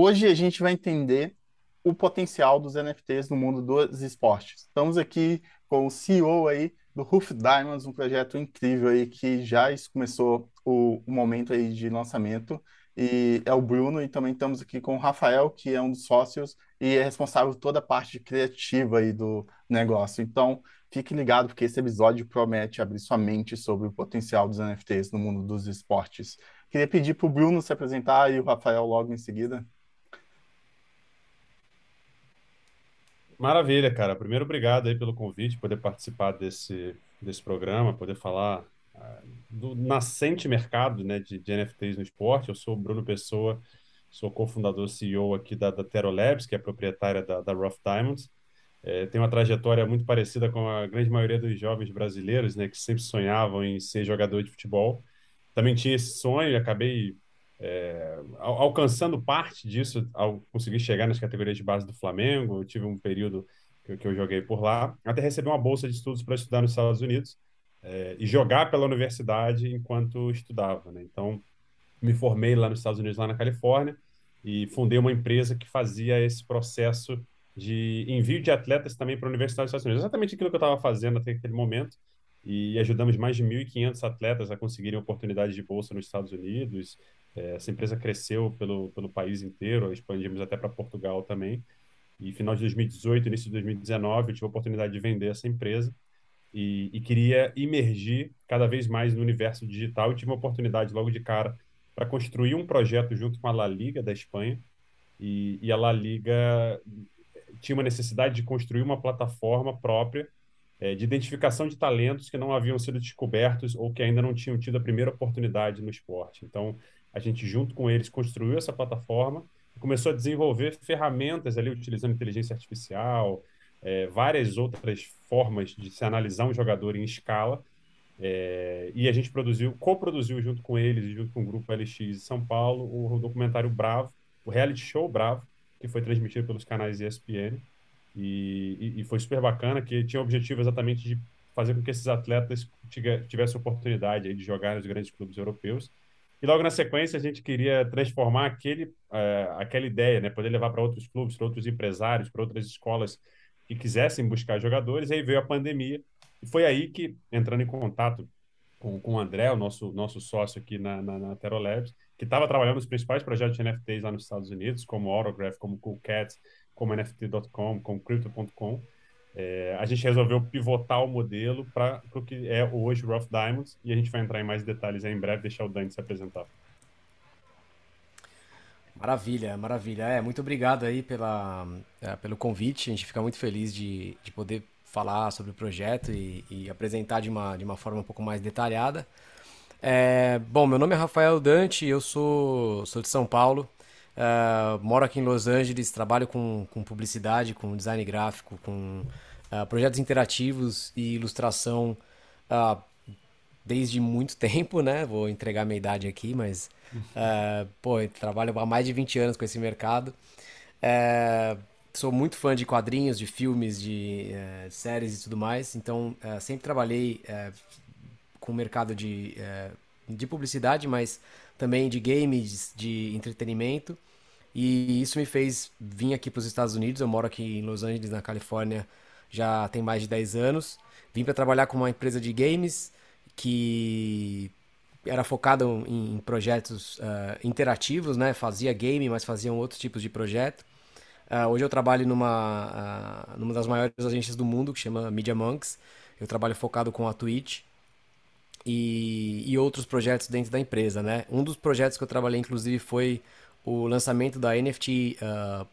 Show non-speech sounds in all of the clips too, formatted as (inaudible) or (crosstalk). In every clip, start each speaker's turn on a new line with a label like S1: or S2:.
S1: Hoje a gente vai entender o potencial dos NFTs no mundo dos esportes. Estamos aqui com o CEO aí do Roof Diamonds, um projeto incrível aí que já começou o, o momento aí de lançamento e é o Bruno, e também estamos aqui com o Rafael, que é um dos sócios e é responsável por toda a parte criativa aí do negócio. Então, fique ligado, porque esse episódio promete abrir sua mente sobre o potencial dos NFTs no mundo dos esportes. Queria pedir para o Bruno se apresentar e o Rafael logo em seguida.
S2: Maravilha, cara. Primeiro, obrigado aí pelo convite, poder participar desse, desse programa, poder falar do nascente mercado né, de, de, NFTs no esporte. Eu sou o Bruno Pessoa, sou cofundador CEO aqui da, da Tero Labs, que é proprietária da, da Rough Diamonds. É, tem uma trajetória muito parecida com a grande maioria dos jovens brasileiros, né, que sempre sonhavam em ser jogador de futebol. Também tinha esse sonho e acabei é, alcançando parte disso ao conseguir chegar nas categorias de base do Flamengo. Eu tive um período que, que eu joguei por lá, até receber uma bolsa de estudos para estudar nos Estados Unidos é, e jogar pela universidade enquanto estudava. Né? Então, me formei lá nos Estados Unidos, lá na Califórnia, e fundei uma empresa que fazia esse processo de envio de atletas também para a Universidade dos Estados Unidos. Exatamente aquilo que eu estava fazendo até aquele momento. E ajudamos mais de 1.500 atletas a conseguirem oportunidades de bolsa nos Estados Unidos. É, essa empresa cresceu pelo, pelo país inteiro, expandimos até para Portugal também. E final de 2018, início de 2019, eu tive a oportunidade de vender essa empresa e, e, queria imergir cada vez mais no universo digital e tive uma oportunidade logo de cara para construir um projeto junto com a La Liga da Espanha e, e, a La Liga tinha uma necessidade de construir uma plataforma própria é, de identificação de talentos que não haviam sido descobertos ou que ainda não tinham tido a primeira oportunidade no esporte. Então, a gente, junto com eles, construiu essa plataforma e começou a desenvolver ferramentas ali utilizando inteligência artificial, é, várias outras formas de se analisar um jogador em escala. É, e a gente produziu, co-produziu junto com eles junto com o grupo LX de São Paulo o documentário Bravo, o reality show Bravo, que foi transmitido pelos canais ESPN. E, e, e foi super bacana, que tinha o objetivo exatamente de fazer com que esses atletas tivessem oportunidade de jogar nos grandes clubes europeus. E logo na sequência a gente queria transformar aquele, uh, aquela ideia, né, poder levar para outros clubes, para outros empresários, para outras escolas que quisessem buscar jogadores, aí veio a pandemia, e foi aí que, entrando em contato com, com o André, o nosso, nosso sócio aqui na, na, na Tero Labs, que estava trabalhando nos principais projetos de NFTs lá nos Estados Unidos, como Autograph, como CoolCats, como NFT.com, como Crypto.com, é, a gente resolveu pivotar o modelo para o que é hoje o Rough Diamonds, e a gente vai entrar em mais detalhes aí em breve, deixar o Dani se apresentar.
S3: Maravilha, maravilha. É, muito obrigado aí pela, é, pelo convite. A gente fica muito feliz de, de poder falar sobre o projeto e, e apresentar de uma, de uma forma um pouco mais detalhada. É, bom, meu nome é Rafael Dante, eu sou, sou de São Paulo, uh, moro aqui em Los Angeles, trabalho com, com publicidade, com design gráfico, com uh, projetos interativos e ilustração uh, desde muito (laughs) tempo, né? Vou entregar minha idade aqui, mas pô, trabalho há mais de 20 anos com esse mercado. Uh, sou muito fã de quadrinhos, de filmes, de uh, séries e tudo mais. Então, sempre trabalhei com o mercado de, de publicidade, mas também de games, de entretenimento. E isso me fez vir aqui para os Estados Unidos. Eu moro aqui em Los Angeles, na Califórnia, já tem mais de 10 anos. Vim para trabalhar com uma empresa de games que era focado em projetos uh, interativos, né? Fazia game, mas faziam outros tipos de projeto. Uh, hoje eu trabalho numa, uh, numa das maiores agências do mundo, que chama Media Monks. Eu trabalho focado com a Twitch e, e outros projetos dentro da empresa, né? Um dos projetos que eu trabalhei, inclusive, foi o lançamento da NFT.com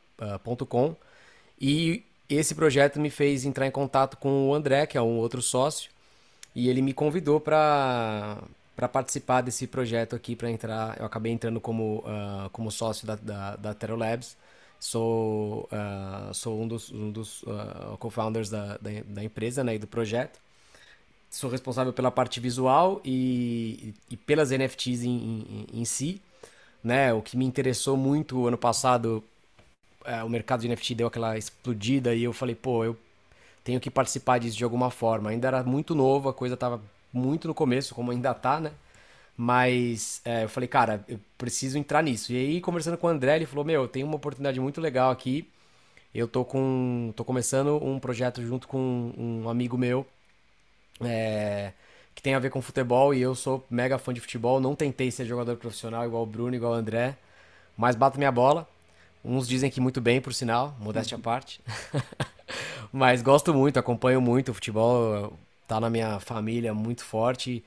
S3: e esse projeto me fez entrar em contato com o André, que é um outro sócio, e ele me convidou para para participar desse projeto aqui, para entrar. Eu acabei entrando como, uh, como sócio da, da, da Tero Labs. Sou, uh, sou um dos, um dos uh, co-founders da, da, da, empresa né, e do projeto. Sou responsável pela parte visual e, e pelas NFTs em, em, em, si. Né? O que me interessou muito ano passado, uh, o mercado de NFT deu aquela explodida e eu falei, pô, eu tenho que participar disso de alguma forma. Ainda era muito novo, a coisa estava muito no começo, como ainda tá, né? Mas é, eu falei, cara, eu preciso entrar nisso. E aí, conversando com o André, ele falou: Meu, tem uma oportunidade muito legal aqui. Eu tô com. tô começando um projeto junto com um amigo meu. É, que tem a ver com futebol e eu sou mega fã de futebol. Não tentei ser jogador profissional igual o Bruno, igual o André, mas bato minha bola. Uns dizem que muito bem, por sinal, modéstia à parte. (laughs) mas gosto muito, acompanho muito o futebol, tá na minha família muito forte.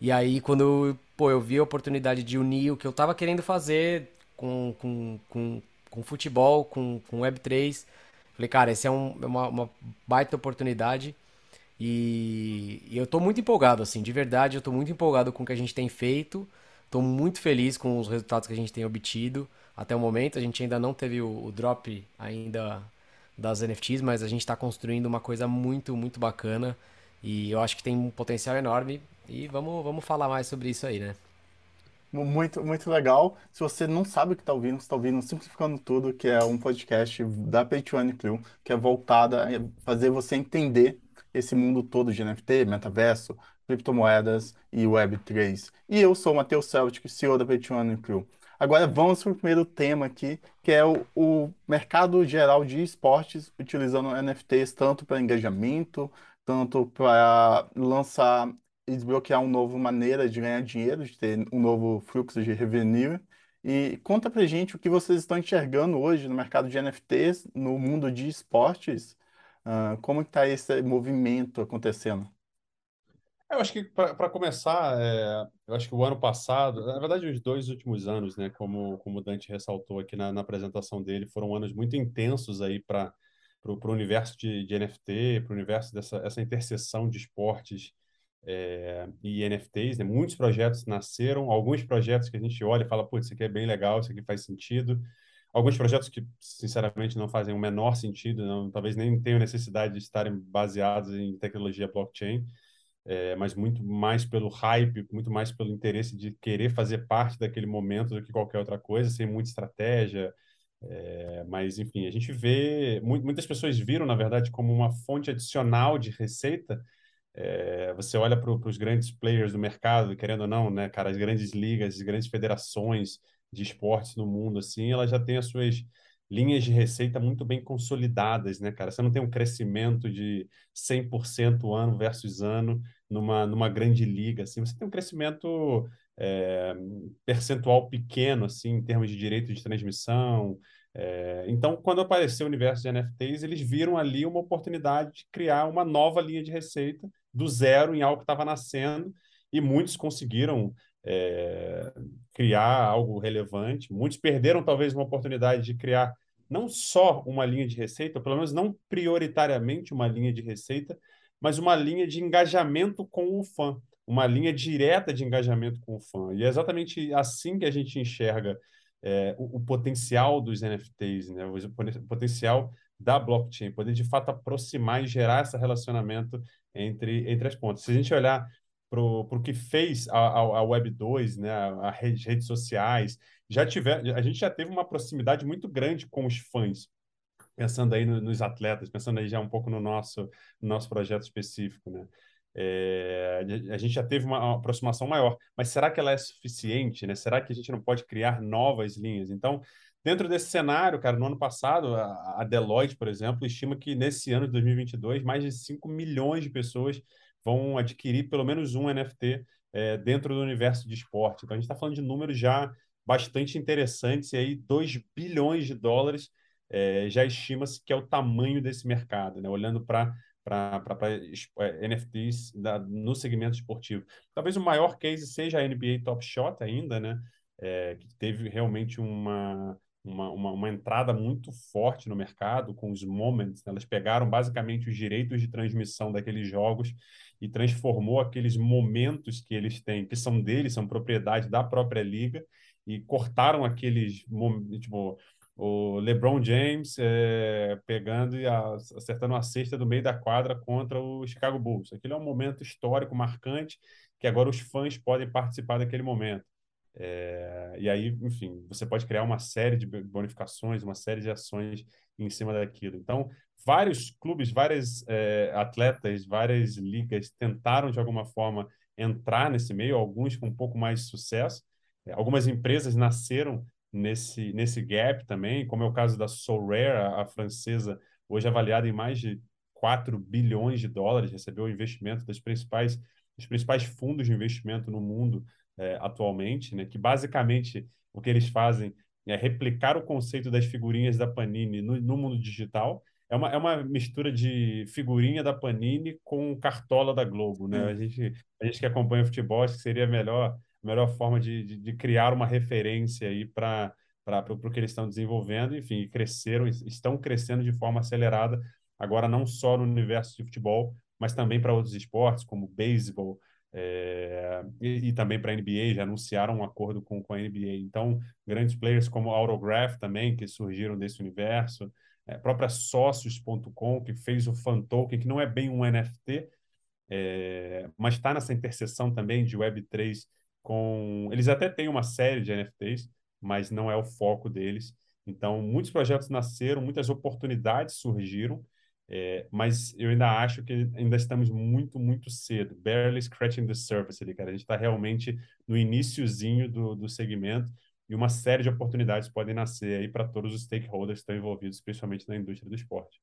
S3: E aí, quando pô, eu vi a oportunidade de unir o que eu tava querendo fazer com, com, com, com futebol, com, com Web3, falei, cara, esse é um, é uma, uma baita oportunidade. E, e eu tô muito empolgado, assim, de verdade, eu tô muito empolgado com o que a gente tem feito. Tô muito feliz com os resultados que a gente tem obtido até o momento. A gente ainda não teve o, o drop ainda das NFTs, mas a gente está construindo uma coisa muito, muito bacana. E eu acho que tem um potencial enorme. E vamos, vamos falar mais sobre isso aí, né?
S1: Muito, muito legal. Se você não sabe o que está ouvindo, você está ouvindo Simplificando Tudo, que é um podcast da Patreon Crew, que é voltada a fazer você entender esse mundo todo de NFT, metaverso, criptomoedas e Web3. E eu sou o Matheus Celtic, CEO da Patreon Crew. Agora vamos para o primeiro tema aqui, que é o, o mercado geral de esportes, utilizando NFTs tanto para engajamento, tanto para lançar e desbloquear uma nova maneira de ganhar dinheiro, de ter um novo fluxo de revenue. E conta pra gente o que vocês estão enxergando hoje no mercado de NFTs, no mundo de esportes, uh, como está esse movimento acontecendo?
S2: Eu acho que, para começar, é, eu acho que o ano passado, na verdade, os dois últimos anos, né, como, como o Dante ressaltou aqui na, na apresentação dele, foram anos muito intensos aí para o universo de, de NFT, para o universo dessa essa interseção de esportes é, e NFTs. Né? Muitos projetos nasceram, alguns projetos que a gente olha e fala, putz, isso aqui é bem legal, isso aqui faz sentido. Alguns projetos que, sinceramente, não fazem o menor sentido, não, talvez nem tenham necessidade de estarem baseados em tecnologia blockchain é, mas muito mais pelo hype, muito mais pelo interesse de querer fazer parte daquele momento do que qualquer outra coisa, sem muita estratégia. É, mas, enfim, a gente vê, muitas pessoas viram, na verdade, como uma fonte adicional de receita. É, você olha para os grandes players do mercado, querendo ou não, né, cara, as grandes ligas, as grandes federações de esportes no mundo, assim, elas já têm as suas linhas de receita muito bem consolidadas, né, cara? Você não tem um crescimento de 100% ano versus ano numa, numa grande liga, assim. Você tem um crescimento é, percentual pequeno, assim, em termos de direito de transmissão. É, então, quando apareceu o universo de NFTs, eles viram ali uma oportunidade de criar uma nova linha de receita do zero em algo que estava nascendo e muitos conseguiram é, criar algo relevante. Muitos perderam talvez uma oportunidade de criar não só uma linha de receita, pelo menos não prioritariamente uma linha de receita, mas uma linha de engajamento com o fã, uma linha direta de engajamento com o fã. E é exatamente assim que a gente enxerga é, o, o, potencial dos NFTs, né? o, o potencial da blockchain, poder de fato aproximar e gerar esse relacionamento entre, entre as pontas. Se a gente olhar para o que fez a, a, a Web 2, né, as redes, sociais, já tiver, a gente já teve uma proximidade muito grande com os fãs, pensando aí no, nos atletas, pensando aí já um pouco no nosso, no nosso projeto específico, né? É, a gente já teve uma aproximação maior, mas será que ela é suficiente, né? Será que a gente não pode criar novas linhas? Então, dentro desse cenário, cara, no ano passado, a, a Deloitte, por exemplo, estima que nesse ano de 2022, mais de 5 milhões de pessoas vão adquirir pelo menos um NFT é, dentro do universo de esporte. Então, a gente está falando de números já bastante interessantes, e aí 2 bilhões de dólares é, já estima-se que é o tamanho desse mercado, né? olhando para para NFTs da, no segmento esportivo. Talvez o maior case seja a NBA Top Shot ainda, né? É, que teve realmente uma, uma, uma, uma, entrada muito forte no mercado com os moments. Né? Elas pegaram basicamente os direitos de transmissão daqueles jogos e transformou aqueles momentos que eles têm, que são deles, são propriedade da própria liga, e cortaram aqueles, tipo, o LeBron James é, pegando e acertando uma cesta do meio da quadra contra o Chicago Bulls. Aquilo é um momento histórico marcante que agora os fãs podem participar daquele momento. É, e aí, enfim, você pode criar uma série de bonificações, uma série de ações em cima daquilo. Então, vários clubes, vários é, atletas, várias ligas tentaram de alguma forma entrar nesse meio, alguns com um pouco mais de sucesso. É, algumas empresas nasceram nesse, nesse gap também, como é o caso da Sorare, a, a francesa, hoje avaliada em mais de 4 bilhões de dólares, recebeu o investimento das principais, dos principais fundos de investimento no mundo é, atualmente, né, que basicamente o que eles fazem é replicar o conceito das figurinhas da Panini no, no mundo digital. É uma, é uma mistura de figurinha da Panini com cartola da Globo, né? Hum. A, gente, a gente que acompanha o futebol, acho que seria a melhor, a melhor forma de, de, de criar uma referência aí para para o que eles estão desenvolvendo, enfim, cresceram, estão crescendo de forma acelerada, agora não só no universo de futebol, mas também para outros esportes, como beisebol, é, e, e, também para a NBA, já anunciaram um acordo com, com a NBA. Então, grandes players como Autograph também, que surgiram desse universo, é, própria Sócios.com, que fez o Fan Token, que não é bem um NFT, é, mas está nessa interseção também de Web3 com... Eles até têm uma série de NFTs, mas não é o foco deles. Então, muitos projetos nasceram, muitas oportunidades surgiram, é, mas eu ainda acho que ainda estamos muito, muito cedo, barely scratching the surface ali, cara. A gente está realmente no iníciozinho do, do segmento e uma série de oportunidades podem nascer aí para todos os stakeholders que estão envolvidos, especialmente na indústria do esporte.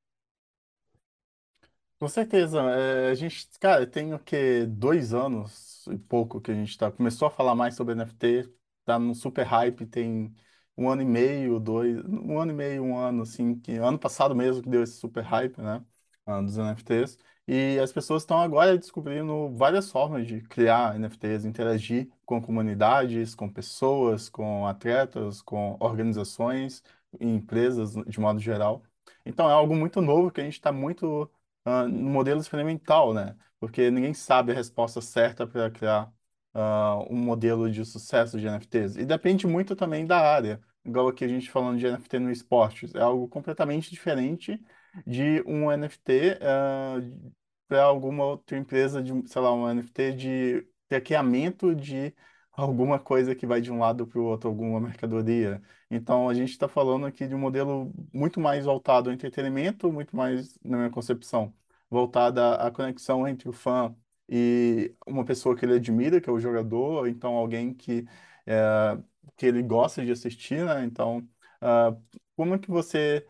S1: Com certeza. É, a gente, cara, tem o que dois anos e pouco que a gente tá, começou a falar mais sobre NFT, tá no super hype, tem um ano e meio, dois, um ano e meio, um ano, assim, que ano passado mesmo que deu esse super hype, né, ah, dos NFTs. E as pessoas estão agora descobrindo várias formas de criar NFTs, interagir com comunidades, com pessoas, com atletas, com organizações empresas de modo geral. Então é algo muito novo que a gente está muito uh, no modelo experimental, né? Porque ninguém sabe a resposta certa para criar uh, um modelo de sucesso de NFTs. E depende muito também da área igual aqui a gente falando de NFT no esportes, é algo completamente diferente de um NFT uh, para alguma outra empresa, de, sei lá, um NFT de traqueamento de alguma coisa que vai de um lado para o outro, alguma mercadoria. Então, a gente está falando aqui de um modelo muito mais voltado ao entretenimento, muito mais, na minha concepção, voltada à conexão entre o fã e uma pessoa que ele admira, que é o jogador, ou então alguém que é, que ele gosta de assistir, né? Então, uh, como é que você,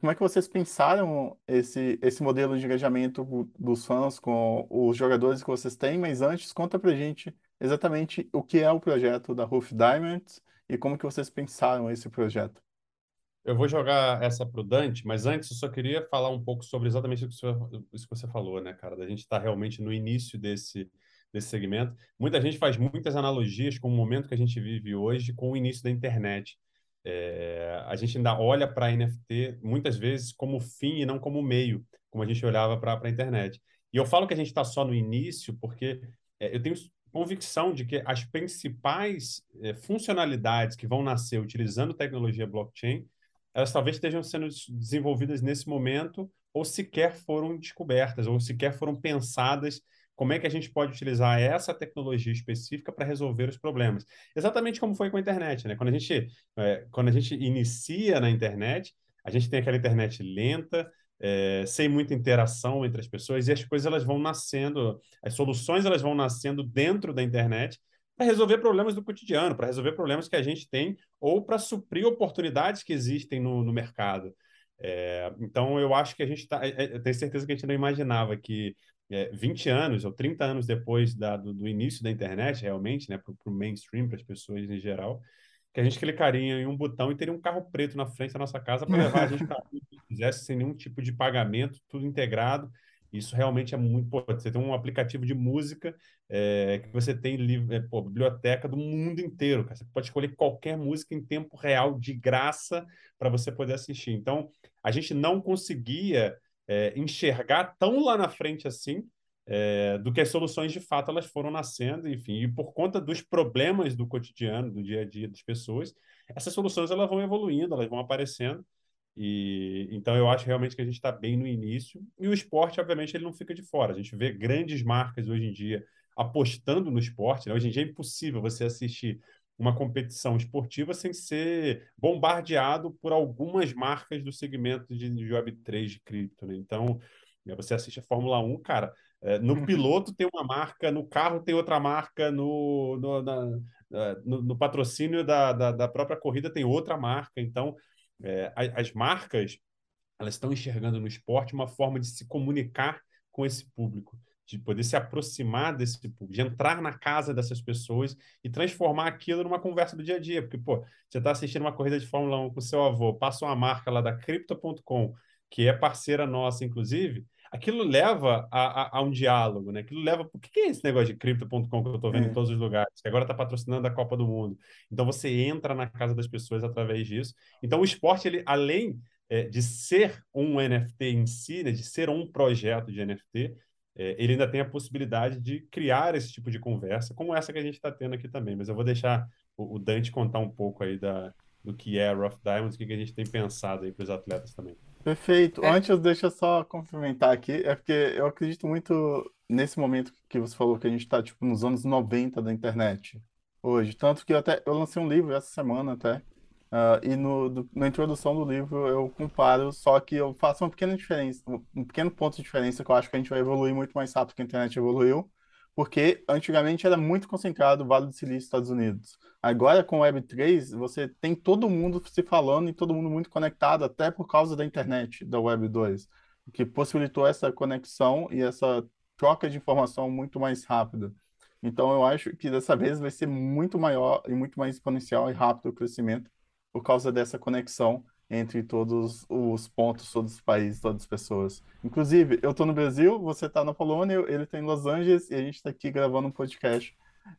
S1: como é que vocês pensaram esse esse modelo de engajamento dos fãs com os jogadores que vocês têm? Mas antes, conta pra gente exatamente o que é o projeto da Roof Diamonds e como que vocês pensaram esse projeto.
S2: Eu vou jogar essa para o Dante, mas antes eu só queria falar um pouco sobre exatamente isso que você falou, né, cara? Da gente estar tá realmente no início desse, desse segmento. Muita gente faz muitas analogias com o momento que a gente vive hoje com o início da internet. É, a gente ainda olha para NFT muitas vezes como fim e não como meio, como a gente olhava para a internet. E eu falo que a gente está só no início porque é, eu tenho convicção de que as principais é, funcionalidades que vão nascer utilizando tecnologia blockchain, elas talvez estejam sendo desenvolvidas nesse momento ou sequer foram descobertas, ou sequer foram pensadas como é que a gente pode utilizar essa tecnologia específica para resolver os problemas? Exatamente como foi com a internet, né? Quando a gente, é, quando a gente inicia na internet, a gente tem aquela internet lenta, é, sem muita interação entre as pessoas e as coisas elas vão nascendo, as soluções elas vão nascendo dentro da internet para resolver problemas do cotidiano, para resolver problemas que a gente tem ou para suprir oportunidades que existem no, no mercado. É, então, eu acho que a gente está. É, é, eu tenho certeza que a gente não imaginava que é, 20 anos ou 30 anos depois da, do, do, início da internet, realmente, né, para o mainstream, para as pessoas em geral, que a gente clicaria em um botão e teria um carro preto na frente da nossa casa para (laughs) levar a gente para onde quisesse, sem nenhum tipo de pagamento, tudo integrado. Isso realmente é muito. Pô, você tem um aplicativo de música é, que você tem é, pô, biblioteca do mundo inteiro. Cara. Você pode escolher qualquer música em tempo real, de graça, para você poder assistir. Então, a gente não conseguia é, enxergar tão lá na frente assim do que as soluções de fato elas foram nascendo, enfim, e por conta dos problemas do cotidiano, do dia a dia das pessoas, essas soluções elas vão evoluindo, elas vão aparecendo. E então eu acho realmente que a gente está bem no início e o esporte, obviamente, ele não fica de fora. A gente vê grandes marcas hoje em dia apostando no esporte. Né? Hoje em dia é impossível você assistir uma competição esportiva sem ser bombardeado por algumas marcas do segmento de Web3 de cripto. Né? Então, você assiste a Fórmula 1, cara, É, no piloto tem uma marca, no carro tem outra marca, no, no, na, no, no patrocínio da, da, da, própria corrida tem outra marca. Então, é, as marcas elas estão enxergando no esporte uma forma de se comunicar com esse público, de poder se aproximar desse público, de entrar na casa dessas pessoas e transformar aquilo numa conversa do dia a dia. Porque, pô, você está assistindo uma corrida de Fórmula 1 com seu avô, passa uma marca lá da Crypto.com, que é parceira nossa, inclusive, aquilo leva a, a, a, um diálogo, né? Aquilo leva. O que é esse negócio de Crypto.com que eu estou vendo é. em todos os lugares? Que agora está patrocinando a Copa do Mundo. Então você entra na casa das pessoas através disso. Então o esporte, ele, além é, de ser um NFT em si, né, de ser um projeto de NFT, é, ele ainda tem a possibilidade de criar esse tipo de conversa, como essa que a gente está tendo aqui também. Mas eu vou deixar o, o, Dante contar um pouco aí da, do que é Rough Diamonds, o que, que a gente tem pensado aí para os atletas também.
S1: Perfeito. É. Antes, deixa eu só complementar aqui, é porque eu acredito muito nesse momento que você falou que a gente está tipo, nos anos 90 da internet, hoje. Tanto que eu até eu lancei um livro essa semana até, Uh, e no, do, na introdução do livro eu comparo, só que eu faço uma pequena diferença, um pequeno ponto de diferença que eu acho que a gente vai evoluir muito mais rápido que a internet evoluiu, porque antigamente era muito concentrado o Vale do Silício Estados Unidos. Agora com o Web3, você tem todo mundo se falando e todo mundo muito conectado, até por causa da internet, da Web 2, que possibilitou essa conexão e essa troca de informação muito mais rápida. Então eu acho que dessa vez vai ser muito maior e muito mais exponencial e rápido o crescimento por causa dessa conexão entre todos os pontos, todos os países, todas as pessoas. Inclusive, eu estou no Brasil, você está na Polônia, ele está em Los Angeles e a gente está aqui gravando um podcast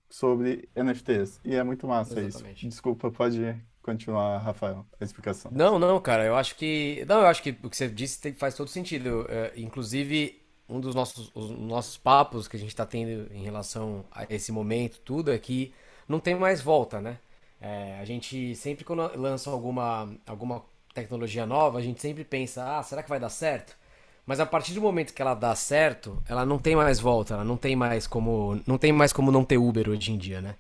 S1: sobre NFTs. E é muito massa Exatamente. isso. Desculpa, pode continuar, Rafael, a explicação.
S3: Não, não, cara, eu acho que. Não, eu acho que o que você disse faz todo sentido. É, inclusive, um dos nossos, os nossos papos que a gente está tendo em relação a esse momento, tudo, é que não tem mais volta, né? É, a gente sempre quando lança alguma, alguma tecnologia nova, a gente sempre pensa, ah, será que vai dar certo? Mas a partir do momento que ela dá certo, ela não tem mais volta, ela não tem mais como, não tem mais como não ter Uber hoje em dia, né?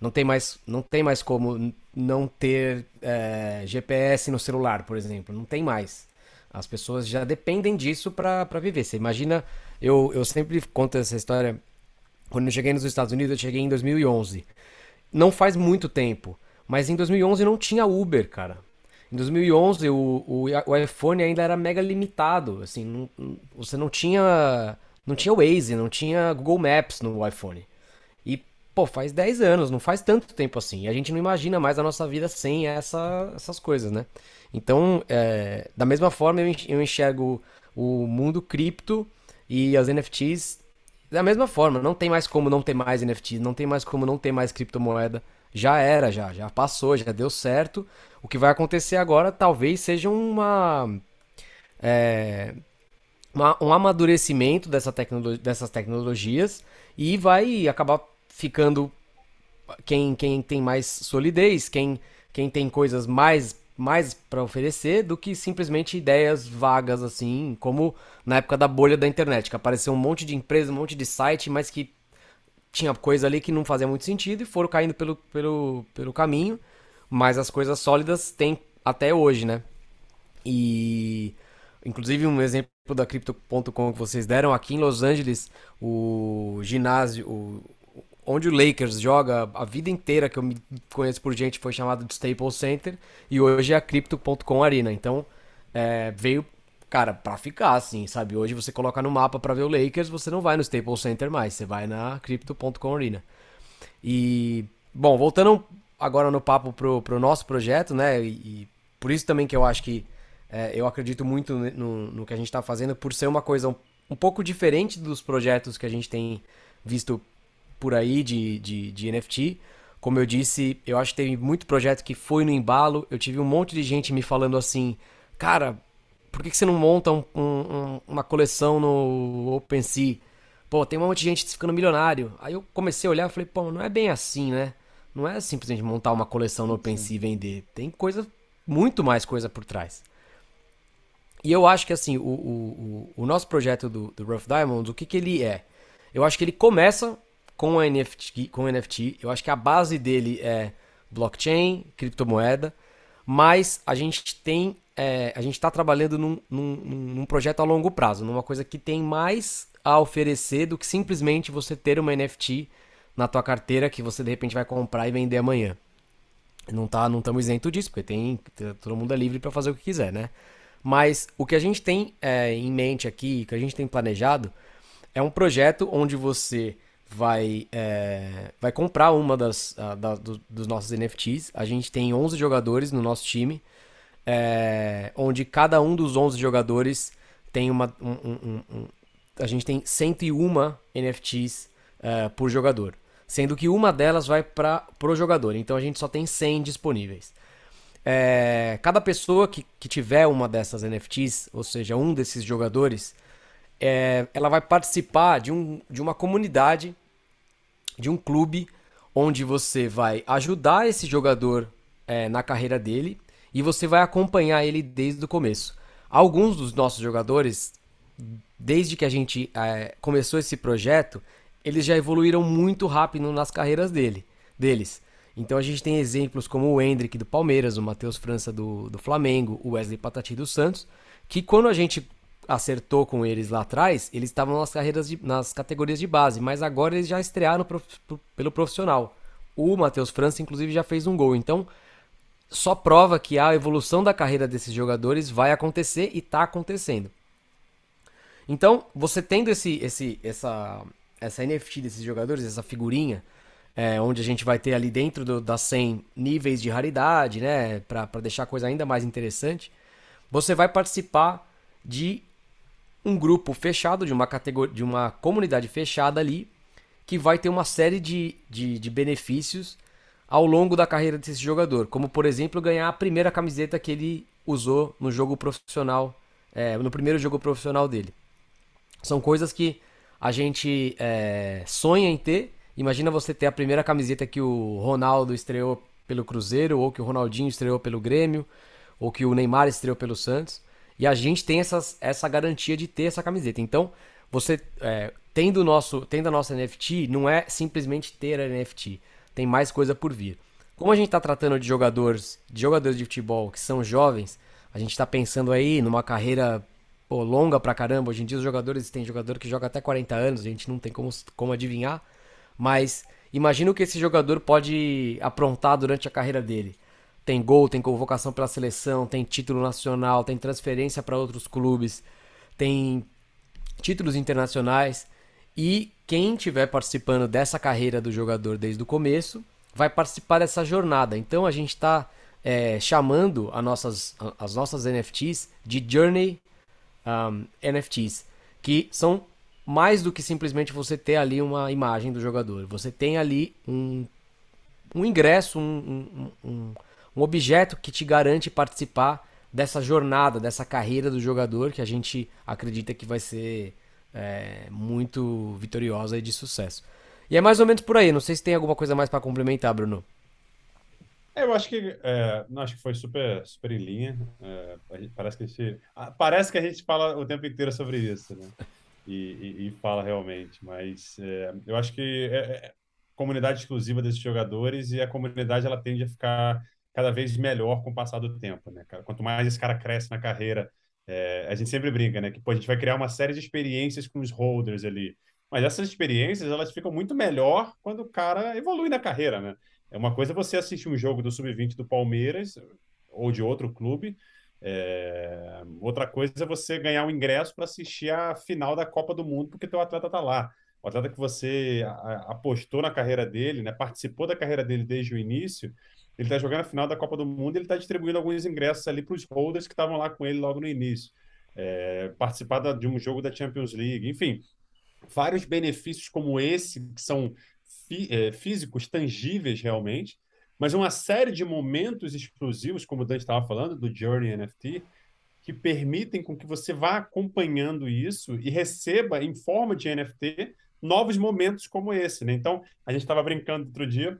S3: Não tem mais, não tem mais como não ter é, GPS no celular, por exemplo. Não tem mais. As pessoas já dependem disso para viver. Você imagina, eu, eu sempre conto essa história. Quando eu cheguei nos Estados Unidos, eu cheguei em 2011 não faz muito tempo. Mas em 2011 não tinha Uber, cara. Em 2011 o, o, o iPhone ainda era mega limitado. Assim, não, você não tinha. Não tinha Waze, não tinha Google Maps no iPhone. E, pô, faz 10 anos, não faz tanto tempo assim. E a gente não imagina mais a nossa vida sem essa, essas coisas, né? Então, é, da mesma forma, eu enxergo o mundo cripto e as NFTs da mesma forma, não tem mais como não ter mais NFT, não tem mais como não ter mais criptomoeda. Já era, já, já passou, já deu certo. O que vai acontecer agora talvez seja uma, é, uma um amadurecimento dessa tecno, dessas tecnologias e vai acabar ficando quem, quem tem mais solidez, quem, quem tem coisas mais mais para oferecer do que simplesmente ideias vagas assim, como na época da bolha da internet, que apareceu um monte de empresa, um monte de site, mas que tinha coisa ali que não fazia muito sentido e foram caindo pelo, pelo, pelo caminho, mas as coisas sólidas tem até hoje, né? E inclusive um exemplo da Crypto.com que vocês deram aqui em Los Angeles, o ginásio, o, onde o Lakers joga a vida inteira, que eu me conheço por gente, foi chamado de Staples Center, e hoje é a Crypto.com Arena. Então, é, veio, cara, pra ficar, assim, sabe? Hoje você coloca no mapa para ver o Lakers, você não vai no Staples Center mais, você vai na Crypto.com Arena. E, bom, voltando agora no papo pro, pro nosso projeto, né? E, e por isso também que eu acho que é, eu acredito muito no, no que a gente está fazendo, por ser uma coisa um, um pouco diferente dos projetos que a gente tem visto por aí de, de, de NFT. Como eu disse, eu acho que teve muito projeto que foi no embalo. Eu tive um monte de gente me falando assim, cara, por que, você não monta um, um, uma coleção no OpenSea? Pô, tem um monte de gente ficando milionário. Aí eu comecei a olhar e falei, pô, não é bem assim, né? Não é simplesmente montar uma coleção no OpenSea e vender. Tem coisa, muito mais coisa por trás. E eu acho que assim, o, o, o nosso projeto do, do Rough Diamonds, o que, que ele é? Eu acho que ele começa com a NFT, com NFT. Eu acho que a base dele é blockchain, criptomoeda, mas a gente tem é, a gente está trabalhando num, num, num, projeto a longo prazo, numa coisa que tem mais a oferecer do que simplesmente você ter uma NFT na tua carteira que você de repente vai comprar e vender amanhã. Não tá, não estamos isento disso, porque tem todo mundo é livre para fazer o que quiser, né? Mas o que a gente tem é, em mente aqui, que a gente tem planejado, é um projeto onde você vai, é, vai comprar uma das a, da, do, dos nossos NFTs. A gente tem 11 jogadores no nosso time, é, onde cada um dos 11 jogadores tem uma. Um, um, um, a gente tem 101 NFTs é, por jogador sendo que uma delas vai para o jogador. Então a gente só tem 100 disponíveis. É, cada pessoa que, que tiver uma dessas NFTs, ou seja, um desses jogadores, é, ela vai participar de, um, de uma comunidade, de um clube, onde você vai ajudar esse jogador é, na carreira dele e você vai acompanhar ele desde o começo. Alguns dos nossos jogadores, desde que a gente é, começou esse projeto, eles já evoluíram muito rápido nas carreiras dele, deles. Então a gente tem exemplos como o Hendrick do Palmeiras, o Matheus França do, do Flamengo, o Wesley Patati do Santos, que quando a gente acertou com eles lá atrás, eles estavam nas carreiras de, nas categorias de base, mas agora eles já estrearam prof, pelo profissional. O Matheus França, inclusive, já fez um gol. Então, só prova que a evolução da carreira desses jogadores vai acontecer e está acontecendo. Então, você tendo esse, esse, essa, essa NFT desses jogadores, essa figurinha, é, onde a gente vai ter ali dentro do, das 100 níveis de raridade, né, para deixar a coisa ainda mais interessante, você vai participar de um grupo fechado, de uma categoria, de uma comunidade fechada ali, que vai ter uma série de, de, de benefícios ao longo da carreira desse jogador, como por exemplo ganhar a primeira camiseta que ele usou no jogo profissional, é, no primeiro jogo profissional dele. São coisas que a gente é, sonha em ter. Imagina você ter a primeira camiseta que o Ronaldo estreou pelo Cruzeiro, ou que o Ronaldinho estreou pelo Grêmio, ou que o Neymar estreou pelo Santos. E a gente tem essas, essa garantia de ter essa camiseta. Então, você é, tendo, nosso, tendo a nossa NFT, não é simplesmente ter a NFT. Tem mais coisa por vir. Como a gente está tratando de jogadores, de jogadores de futebol que são jovens, a gente está pensando aí numa carreira pô, longa pra caramba. Hoje em dia os jogadores tem jogador que joga até 40 anos, a gente não tem como, como adivinhar. Mas imagina o que esse jogador pode aprontar durante a carreira dele. Tem gol, tem convocação pela seleção, tem título nacional, tem transferência para outros clubes, tem títulos internacionais. E quem estiver participando dessa carreira do jogador desde o começo vai participar dessa jornada. Então a gente está é, chamando nossas, as nossas NFTs de Journey um, NFTs, que são mais do que simplesmente você ter ali uma imagem do jogador. Você tem ali um, um ingresso, um, um, um, um objeto que te garante participar dessa jornada, dessa carreira do jogador que a gente acredita que vai ser é, muito vitoriosa e de sucesso. E é mais ou menos por aí. Não sei se tem alguma coisa mais para complementar, Bruno.
S2: É, eu acho que é, não, acho que foi super, super em linha. É, parece que a gente parece que a gente fala o tempo inteiro sobre isso, né? E, e, e fala realmente, mas é, eu acho que é, é comunidade exclusiva desses jogadores e a comunidade ela tende a ficar cada vez melhor com o passar do tempo, né? Quanto mais esse cara cresce na carreira, é, a gente sempre brinca, né? Que pô, a gente vai criar uma série de experiências com os holders ali. Mas essas experiências elas ficam muito melhor quando o cara evolui na carreira, né? É uma coisa você assistir um jogo do Sub-20 do Palmeiras ou de outro clube. É... Outra coisa é você ganhar um ingresso para assistir a final da Copa do Mundo, porque teu atleta está lá. O atleta que você apostou na carreira dele, né, participou da carreira dele desde o início, ele está jogando a final da Copa do Mundo, ele está distribuindo alguns ingressos ali para os holders que estavam lá com ele logo no início. É, participar de um jogo da Champions League, enfim, vários benefícios como esse que são é, físicos, tangíveis realmente, mas uma série de momentos explosivos, como o Dante estava falando, do Journey NFT, que permitem com que você vá acompanhando isso e receba, em forma de NFT, novos momentos como esse, né? Então, a gente estava brincando outro dia,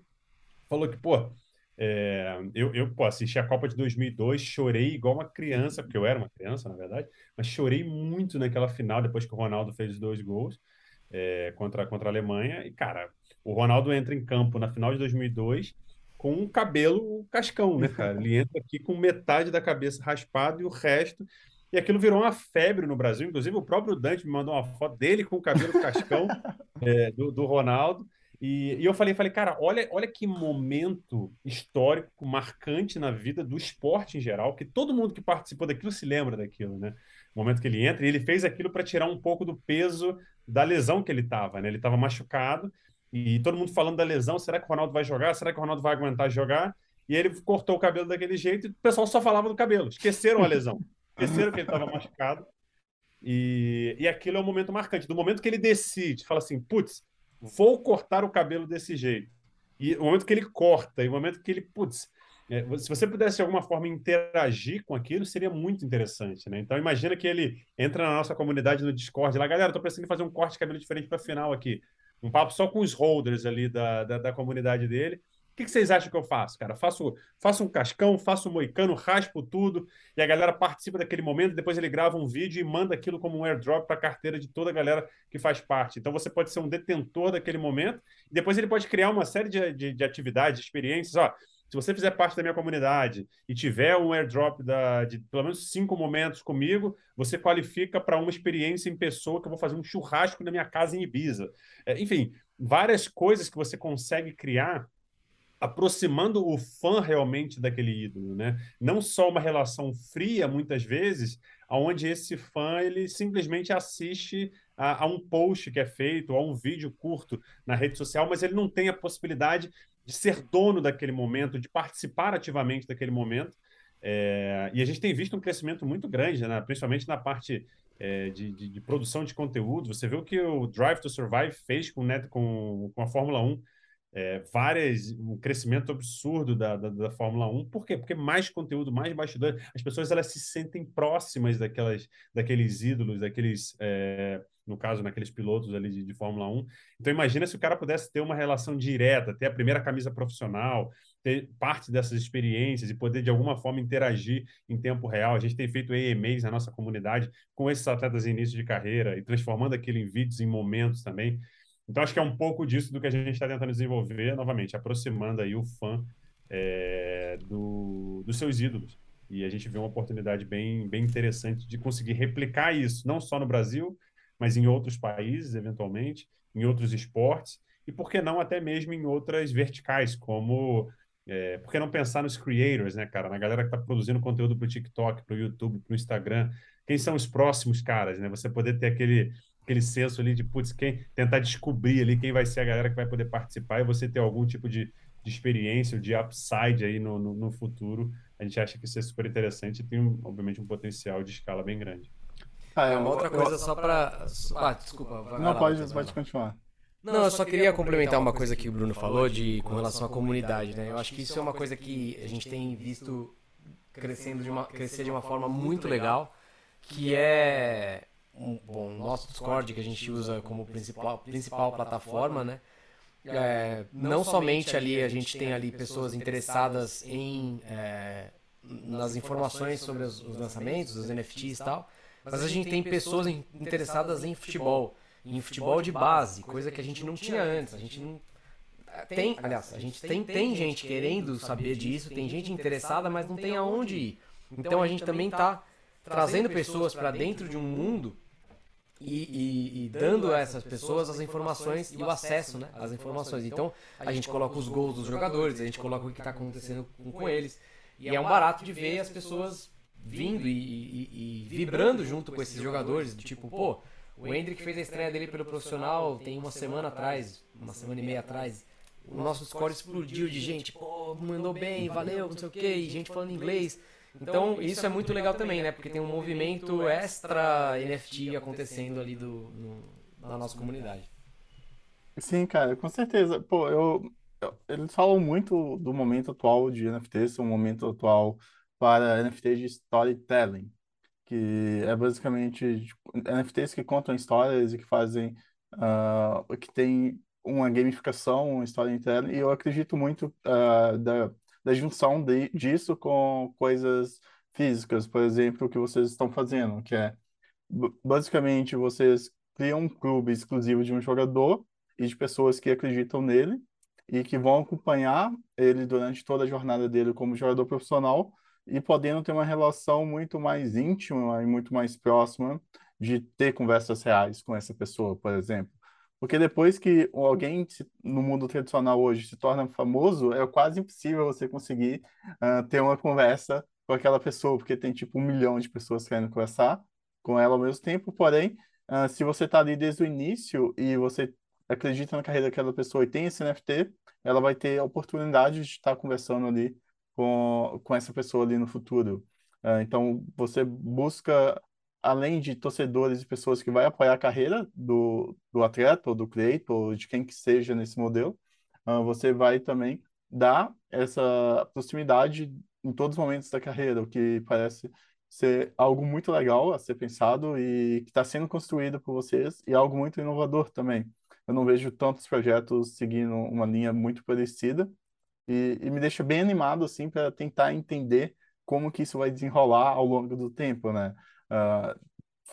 S2: falou que, pô, é, eu, eu pô, assisti a Copa de 2002, chorei igual uma criança, porque eu era uma criança, na verdade, mas chorei muito naquela final, depois que o Ronaldo fez os dois gols é, contra, contra a Alemanha. E, cara, o Ronaldo entra em campo na final de 2002 com um cabelo cascão, né, cara? Ele entra aqui com metade da cabeça raspada e o resto. E aquilo virou uma febre no Brasil. Inclusive, o próprio Dante me mandou uma foto dele com o cabelo cascão (laughs) é, do, do Ronaldo. E, e, eu falei, falei, cara, olha, olha que momento histórico marcante na vida do esporte em geral, que todo mundo que participou daquilo se lembra daquilo, né? O momento que ele entra, e ele fez aquilo para tirar um pouco do peso da lesão que ele estava, né? Ele estava machucado e todo mundo falando da lesão, será que o Ronaldo vai jogar? Será que o Ronaldo vai aguentar jogar? E ele cortou o cabelo daquele jeito e o pessoal só falava do cabelo. Esqueceram a lesão. Esqueceram que ele estava machucado. E, e aquilo é um momento marcante. Do momento que ele decide, fala assim, putz, vou cortar o cabelo desse jeito. E o momento que ele corta, e o momento que ele, putz, é, se você pudesse de alguma forma interagir com aquilo, seria muito interessante, né? Então imagina que ele entra na nossa comunidade no Discord lá, galera, tô pensando em fazer um corte de cabelo diferente para final aqui um papo só com os holders ali da, da, da comunidade dele. O que, que, vocês acham que eu faço, cara? Faço, faço um cascão, faço um moicano, raspo tudo, e a galera participa daquele momento, depois ele grava um vídeo e manda aquilo como um airdrop para a carteira de toda a galera que faz parte. Então você pode ser um detentor daquele momento, e depois ele pode criar uma série de, de, de atividades, de experiências. Ó, se você fizer parte da minha comunidade e tiver um airdrop da, de pelo menos cinco momentos comigo, você qualifica para uma experiência em pessoa que eu vou fazer um churrasco na minha casa em Ibiza. É, enfim, várias coisas que você consegue criar aproximando o fã realmente daquele ídolo, né? Não só uma relação fria, muitas vezes, onde esse fã ele simplesmente assiste a, a, um post que é feito, a um vídeo curto na rede social, mas ele não tem a possibilidade de ser dono daquele momento, de participar ativamente daquele momento. É, e a gente tem visto um crescimento muito grande, né? principalmente na parte é, de, de, de, produção de conteúdo. Você viu que o Drive to Survive fez com, né, com, com a Fórmula 1 é, várias, um crescimento absurdo da, da, da, Fórmula 1. Por quê? Porque mais conteúdo, mais bastidor, as pessoas elas se sentem próximas daquelas, daqueles ídolos, daqueles, é, no caso, naqueles pilotos ali de, de, Fórmula 1. Então imagina se o cara pudesse ter uma relação direta, ter a primeira camisa profissional, ter parte dessas experiências e poder de alguma forma interagir em tempo real. A gente tem feito EMAs na nossa comunidade com esses atletas em início de carreira e transformando aquilo em vídeos, em momentos também. Então, acho que é um pouco disso do que a gente está tentando desenvolver, novamente, aproximando aí o fã é, do, dos seus ídolos. E a gente vê uma oportunidade bem, bem interessante de conseguir replicar isso, não só no Brasil, mas em outros países, eventualmente, em outros esportes, e por que não até mesmo em outras verticais, como é, por que não pensar nos creators, né, cara? Na galera que está produzindo conteúdo para o TikTok, para o YouTube, para o Instagram. Quem são os próximos caras, né? Você poder ter aquele aquele senso ali de, putz, quem, tentar descobrir ali quem vai ser a galera que vai poder participar e você ter algum tipo de, de experiência, de upside aí no, no, no, futuro, a gente acha que isso é super interessante e tem, obviamente, um potencial de escala bem grande.
S3: Ah, é uma outra coisa só para... Ah, desculpa.
S1: Vai não, lá, pode, pode continuar.
S3: Não, eu só queria complementar uma coisa que o Bruno falou de com relação à comunidade, né? Eu acho que isso é uma coisa que a gente tem visto crescendo de uma, crescer de uma forma muito legal, que é um, bom, nosso Discord que a gente usa como principal, principal plataforma, né? É, não somente ali a gente tem ali pessoas interessadas em é, nas informações sobre os, os, lançamentos, os NFTs e tal, mas a gente tem pessoas interessadas em futebol, em futebol de base, coisa que a gente não tinha antes. A gente não tem, aliás, a gente tem, tem gente querendo saber disso, tem gente interessada, mas não tem aonde ir. Então a gente também está trazendo pessoas para dentro de um mundo e, e, e, dando a essas pessoas as informações e o acesso né, às informações. Então, a gente coloca os gols dos jogadores, a gente coloca o que está acontecendo com, com, eles. E é um barato de ver as pessoas vindo e, e, vibrando junto com esses jogadores, do tipo, pô, o Hendrick fez a estreia dele pelo profissional tem uma semana atrás, uma semana e meia atrás. O nosso score explodiu de gente, pô, mandou bem, valeu, não sei o que, gente falando inglês. Então, então, isso é muito legal também, né? Porque tem um movimento extra NFT acontecendo ali do, no, na nossa comunidade.
S1: Sim, cara, com certeza. Pô, eu, eu, eles falam muito do momento atual de NFTs, um momento atual para NFTs de storytelling, que é basicamente tipo, NFTs que contam histórias e que fazem, uh, que tem uma gamificação, uma história interna, e eu acredito muito uh, da da junção de, disso com coisas físicas, por exemplo, o que vocês estão fazendo, que é basicamente vocês criam um clube exclusivo de um jogador e de pessoas que acreditam nele, e que vão acompanhar ele durante toda a jornada dele como jogador profissional e podendo ter uma relação muito mais íntima e muito mais próxima de ter conversas reais com essa pessoa, por exemplo. Porque depois que alguém no mundo tradicional hoje se torna famoso, é quase impossível você conseguir ter uma conversa com aquela pessoa, porque tem tipo um milhão de pessoas querendo conversar com ela ao mesmo tempo. Porém, se você está ali desde o início e você acredita na carreira daquela pessoa e tem esse NFT, ela vai ter a oportunidade de estar conversando ali com, com essa pessoa ali no futuro. Então, você busca, além de torcedores e pessoas que vai apoiar a carreira do, do atleta ou do creator ou de quem que seja nesse modelo, uh, você vai também dar essa proximidade em todos os momentos da carreira, o que parece ser algo muito legal a ser pensado e que está sendo construído por vocês e algo muito inovador também. Eu não vejo tantos projetos seguindo uma linha muito parecida e, e me deixa bem animado assim para tentar entender como que isso vai desenrolar ao longo do tempo, né? Uh,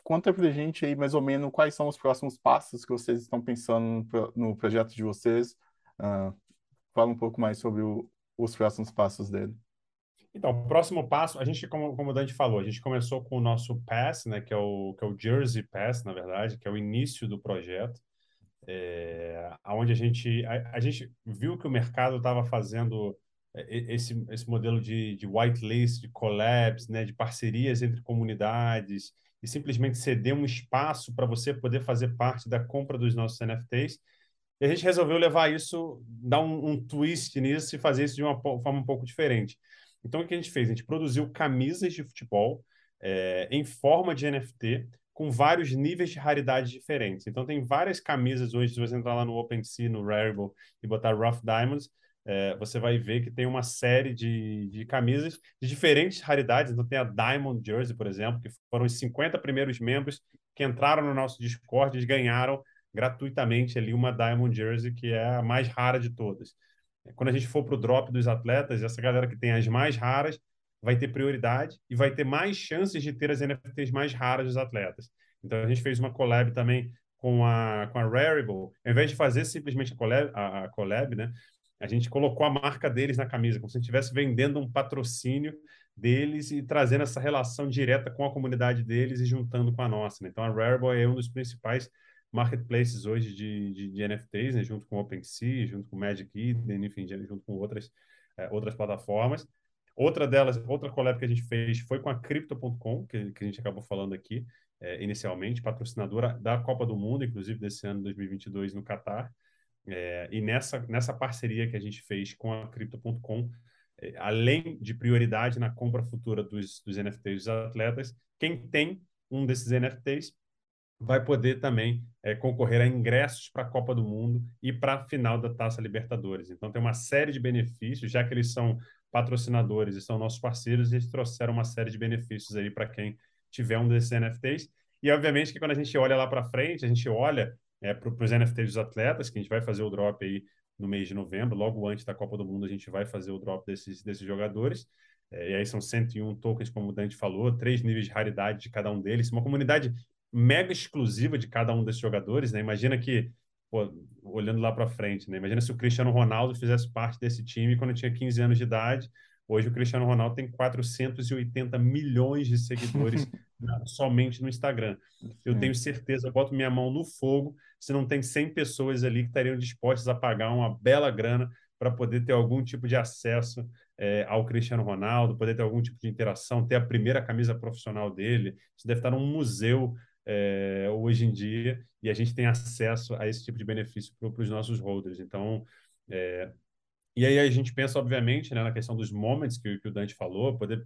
S1: conta pra gente aí mais ou menos quais são os próximos passos que vocês estão pensando no, no projeto de vocês. Uh, fala um pouco mais sobre o, os próximos passos dele.
S2: Então, o próximo passo, a gente, como, como o Dante falou, a gente começou com o nosso Pass, né, que é o, que é o Jersey Pass, na verdade, que é o início do projeto é, onde a gente, a, a, gente viu que o mercado estava fazendo esse, esse modelo de, de whitelist, de collabs, né, de parcerias entre comunidades, e simplesmente ceder um espaço para você poder fazer parte da compra dos nossos NFTs. E a gente resolveu levar isso, dar um, um twist nisso e fazer isso de uma forma um pouco diferente. Então, o que a gente fez? A gente produziu camisas de futebol é, em forma de NFT, com vários níveis de raridade diferentes. Então, tem várias camisas hoje, se você entrar lá no OpenSea, no Rarible e botar Rough Diamonds, é, você vai ver que tem uma série de, de camisas de diferentes raridades. Então, tem a Diamond Jersey, por exemplo, que foram os 50 primeiros membros que entraram no nosso Discord e ganharam gratuitamente ali uma Diamond Jersey, que é a mais rara de todas. Quando a gente for para o drop dos atletas, essa galera que tem as mais raras vai ter prioridade e vai ter mais chances de ter as NFTs mais raras dos atletas. Então a gente fez uma collab também com a, com a Rarible. Ao invés de fazer simplesmente a collab, a, a collab, né? A gente colocou a marca deles na camisa, como se estivesse vendendo um patrocínio deles e trazendo essa relação direta com a comunidade deles e juntando com a nossa. Né? Então a Rarible é um dos principais marketplaces hoje de, de, de NFTs, né? junto com o OpenSea, junto com o Magic Eden, enfim, junto com outras, é, outras plataformas. Outra delas, outra collab que a gente fez foi com a Crypto.com, que, que a gente acabou falando aqui é, inicialmente, patrocinadora da Copa do Mundo, inclusive desse ano 2022 no Catar. É, e nessa, nessa parceria que a gente fez com a Crypto.com, é, além de prioridade na compra futura dos, dos NFTs dos atletas, quem tem um desses NFTs vai poder também é, concorrer a ingressos para a Copa do Mundo e para a final da Taça Libertadores. Então, tem uma série de benefícios, já que eles são patrocinadores e são nossos parceiros, eles trouxeram uma série de benefícios aí para quem tiver um desses NFTs. E, obviamente, que quando a gente olha lá para frente, a gente olha é, para os NFTs dos atletas, que a gente vai fazer o drop aí no mês de novembro, logo antes da Copa do Mundo, a gente vai fazer o drop desses, desses jogadores. É, e aí são 101 tokens, como o Dante falou, três níveis de raridade de cada um deles, uma comunidade mega exclusiva de cada um desses jogadores. Né? Imagina que pô, olhando lá para frente, né? Imagina se o Cristiano Ronaldo fizesse parte desse time quando tinha 15 anos de idade. Hoje o Cristiano Ronaldo tem 480 milhões de seguidores (laughs) somente no Instagram. Eu tenho certeza, eu boto minha mão no fogo se não tem 100 pessoas ali que estariam dispostas a pagar uma bela grana para poder ter algum tipo de acesso é, ao Cristiano Ronaldo, poder ter algum tipo de interação, ter a primeira camisa profissional dele. Isso deve estar num museu é, hoje em dia e a gente tem acesso a esse tipo de benefício para os nossos holders. Então, é, e aí a gente pensa, obviamente, né, na questão dos moments que, que o Dante falou, poder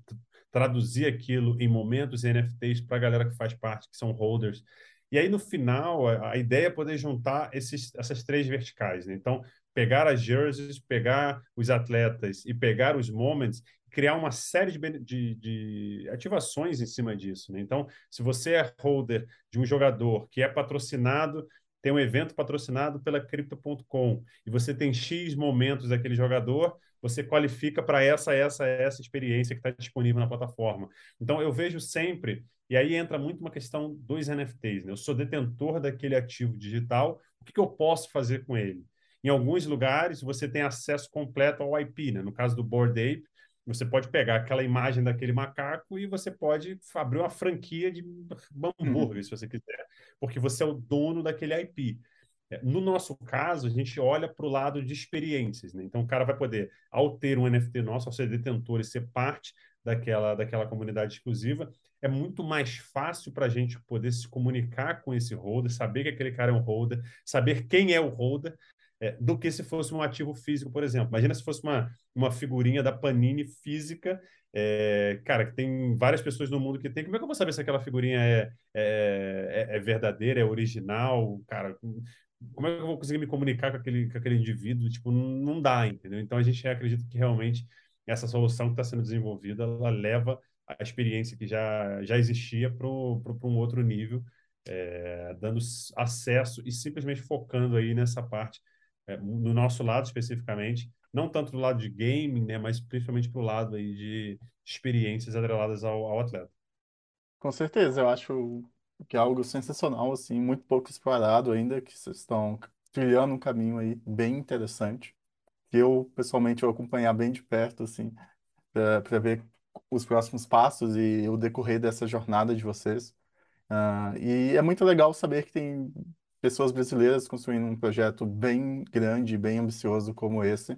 S2: traduzir aquilo em momentos e NFTs para a galera que faz parte, que são holders. E aí, no final, a, a ideia é poder juntar esses, essas três verticais. Né? Então, pegar as jerseys, pegar os atletas e pegar os moments criar uma série de, de, de, ativações em cima disso. Né? Então, se você é holder de um jogador que é patrocinado, tem um evento patrocinado pela Crypto.com e você tem X momentos daquele jogador, você qualifica para essa, essa, essa experiência que está disponível na plataforma. Então, eu vejo sempre, e aí entra muito uma questão dos NFTs. Né? Eu sou detentor daquele ativo digital, o que, que eu posso fazer com ele? Em alguns lugares, você tem acesso completo ao IP, né? No caso do Bored Ape, você pode pegar aquela imagem daquele macaco e você pode abrir uma franquia de hambúrguer, uhum. se você quiser, porque você é o dono daquele IP. É, no nosso caso, a gente olha para o lado de experiências. Né? Então, o cara vai poder, ao ter um NFT nosso, ao ser detentor e ser parte daquela, daquela comunidade exclusiva, é muito mais fácil para a gente poder se comunicar com esse holder, saber que aquele cara é um holder, saber quem é o holder, é, do que se fosse um ativo físico, por exemplo. Imagina se fosse uma, uma figurinha da Panini física, é, cara, que tem várias pessoas no mundo que tem. Como é que eu vou saber se aquela figurinha é, é, é, é verdadeira, é original? Cara, como é que eu vou conseguir me comunicar com aquele, com aquele indivíduo? Tipo, não, dá, entendeu? Então a gente acredita que realmente essa solução que está sendo desenvolvida, ela leva a experiência que já, já existia para um outro nível, é, dando acesso e simplesmente focando aí nessa parte é, no nosso lado especificamente, não tanto do lado de gaming, né, mas principalmente para o lado aí de experiências atreladas ao, ao atleta.
S1: Com certeza, eu acho que é algo sensacional, assim, muito pouco explorado ainda, que vocês estão trilhando um caminho aí bem interessante, que eu, pessoalmente, vou acompanhar bem de perto, assim, para ver os próximos passos e o decorrer dessa jornada de vocês. Uh, e é muito legal saber que tem pessoas brasileiras construindo um projeto bem grande, bem ambicioso como esse.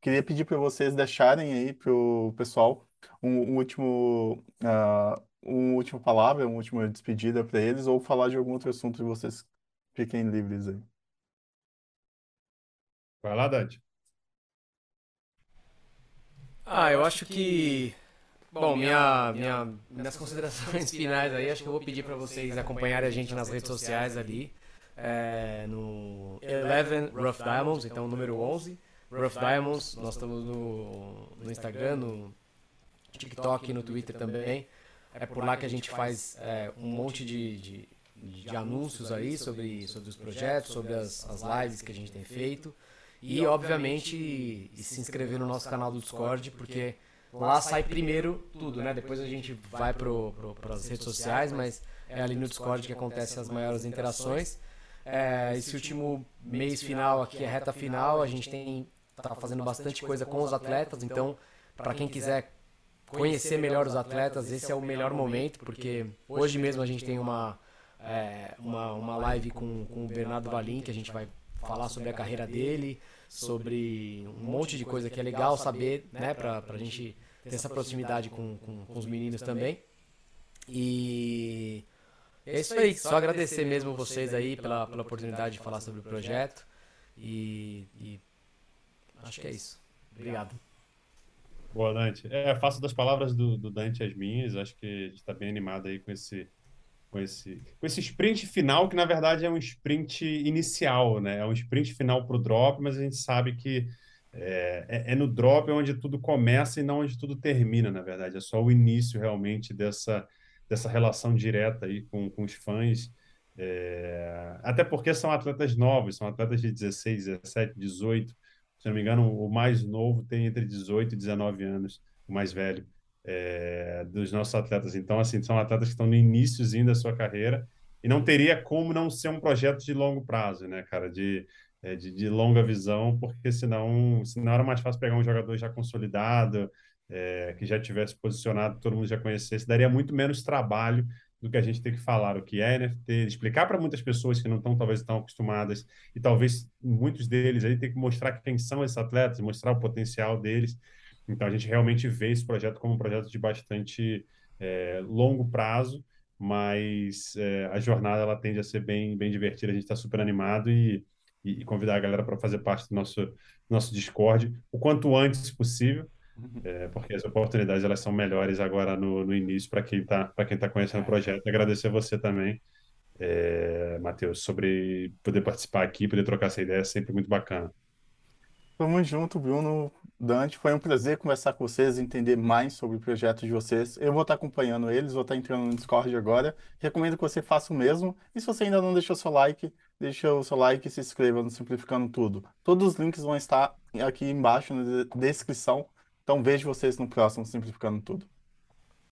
S1: Queria pedir para vocês deixarem aí para o pessoal um, um último, uh, uma última palavra, uma última despedida para eles, ou falar de algum outro assunto e vocês fiquem livres aí.
S2: Vai lá, Dante.
S3: Ah, eu acho que. Bom, minha, minha, minhas considerações (laughs) finais aí, acho que eu vou pedir para vocês acompanharem a gente nas redes sociais ali é, no Eleven Rough Diamonds, então número 11. Rough Diamonds, nós estamos no, no Instagram, no TikTok, no Twitter também. É por lá que a gente faz é, um monte de, de, de, anúncios aí sobre, sobre os projetos, sobre as, as lives que a gente tem feito. E, obviamente, se inscrever no nosso canal do Discord, porque lá sai primeiro tudo, né? Depois a gente vai para as redes sociais, mas é ali no Discord que acontecem as maiores interações. É, esse último mês final aqui, a reta final, a gente tem tá fazendo bastante coisa com os atletas, então para quem quiser conhecer melhor os atletas, esse é o melhor momento, porque hoje mesmo a gente tem uma é, uma, uma live com, com o Bernardo Valim, que a gente vai falar sobre a carreira dele, sobre um monte de coisa que é legal saber, né, para a gente ter essa proximidade com, com, com os meninos também. E é isso aí, só agradecer mesmo vocês aí pela, pela oportunidade de falar sobre o projeto. E, e acho que é isso. Obrigado.
S2: Boa, Dante. É, faço das palavras do, do Dante as minhas. Acho que a gente está bem animado aí com esse, com, esse, com esse sprint final, que na verdade é um sprint inicial, né? É um sprint final para o drop, mas a gente sabe que é, é, é, no drop onde tudo começa e não onde tudo termina, na verdade. É só o início realmente dessa dessa relação direta aí com, com os fãs. É, até porque são atletas novos, são atletas de 16, 17, 18. Se não me engano, o mais novo tem entre 18 e 19 anos, o mais velho, é, dos nossos atletas. Então, assim, são atletas que estão no iníciozinho da sua carreira e não teria como não ser um projeto de longo prazo, né, cara? De, é, de, de longa visão, porque senão, senão era mais fácil pegar um jogador já consolidado, é, que já tivesse posicionado, todo mundo já conhecesse, daria muito menos trabalho do que a gente ter que falar o que é NFT, explicar para muitas pessoas que não estão talvez tão acostumadas e talvez muitos deles aí ter que mostrar quem são esses atletas, mostrar o potencial deles. Então a gente realmente vê esse projeto como um projeto de bastante é, longo prazo, mas é, a jornada ela tende a ser bem bem divertida. A gente está super animado e, e, convidar a galera para fazer parte do nosso nosso Discord o quanto antes possível é, porque as oportunidades elas são melhores agora no, no início para quem está para quem tá conhecendo o projeto. Agradecer você também, é, Matheus, sobre poder participar aqui, poder trocar essa ideia, é sempre muito bacana.
S1: Tamo junto, Bruno. Dante, foi um prazer conversar com vocês, entender mais sobre o projeto de vocês. Eu vou estar acompanhando eles, vou estar entrando no Discord agora. Recomendo que você faça o mesmo. E se você ainda não deixou seu like, deixa o seu like e se inscreva no Simplificando Tudo. Todos os links vão estar aqui embaixo na descrição então vejo vocês no próximo Simplificando Tudo.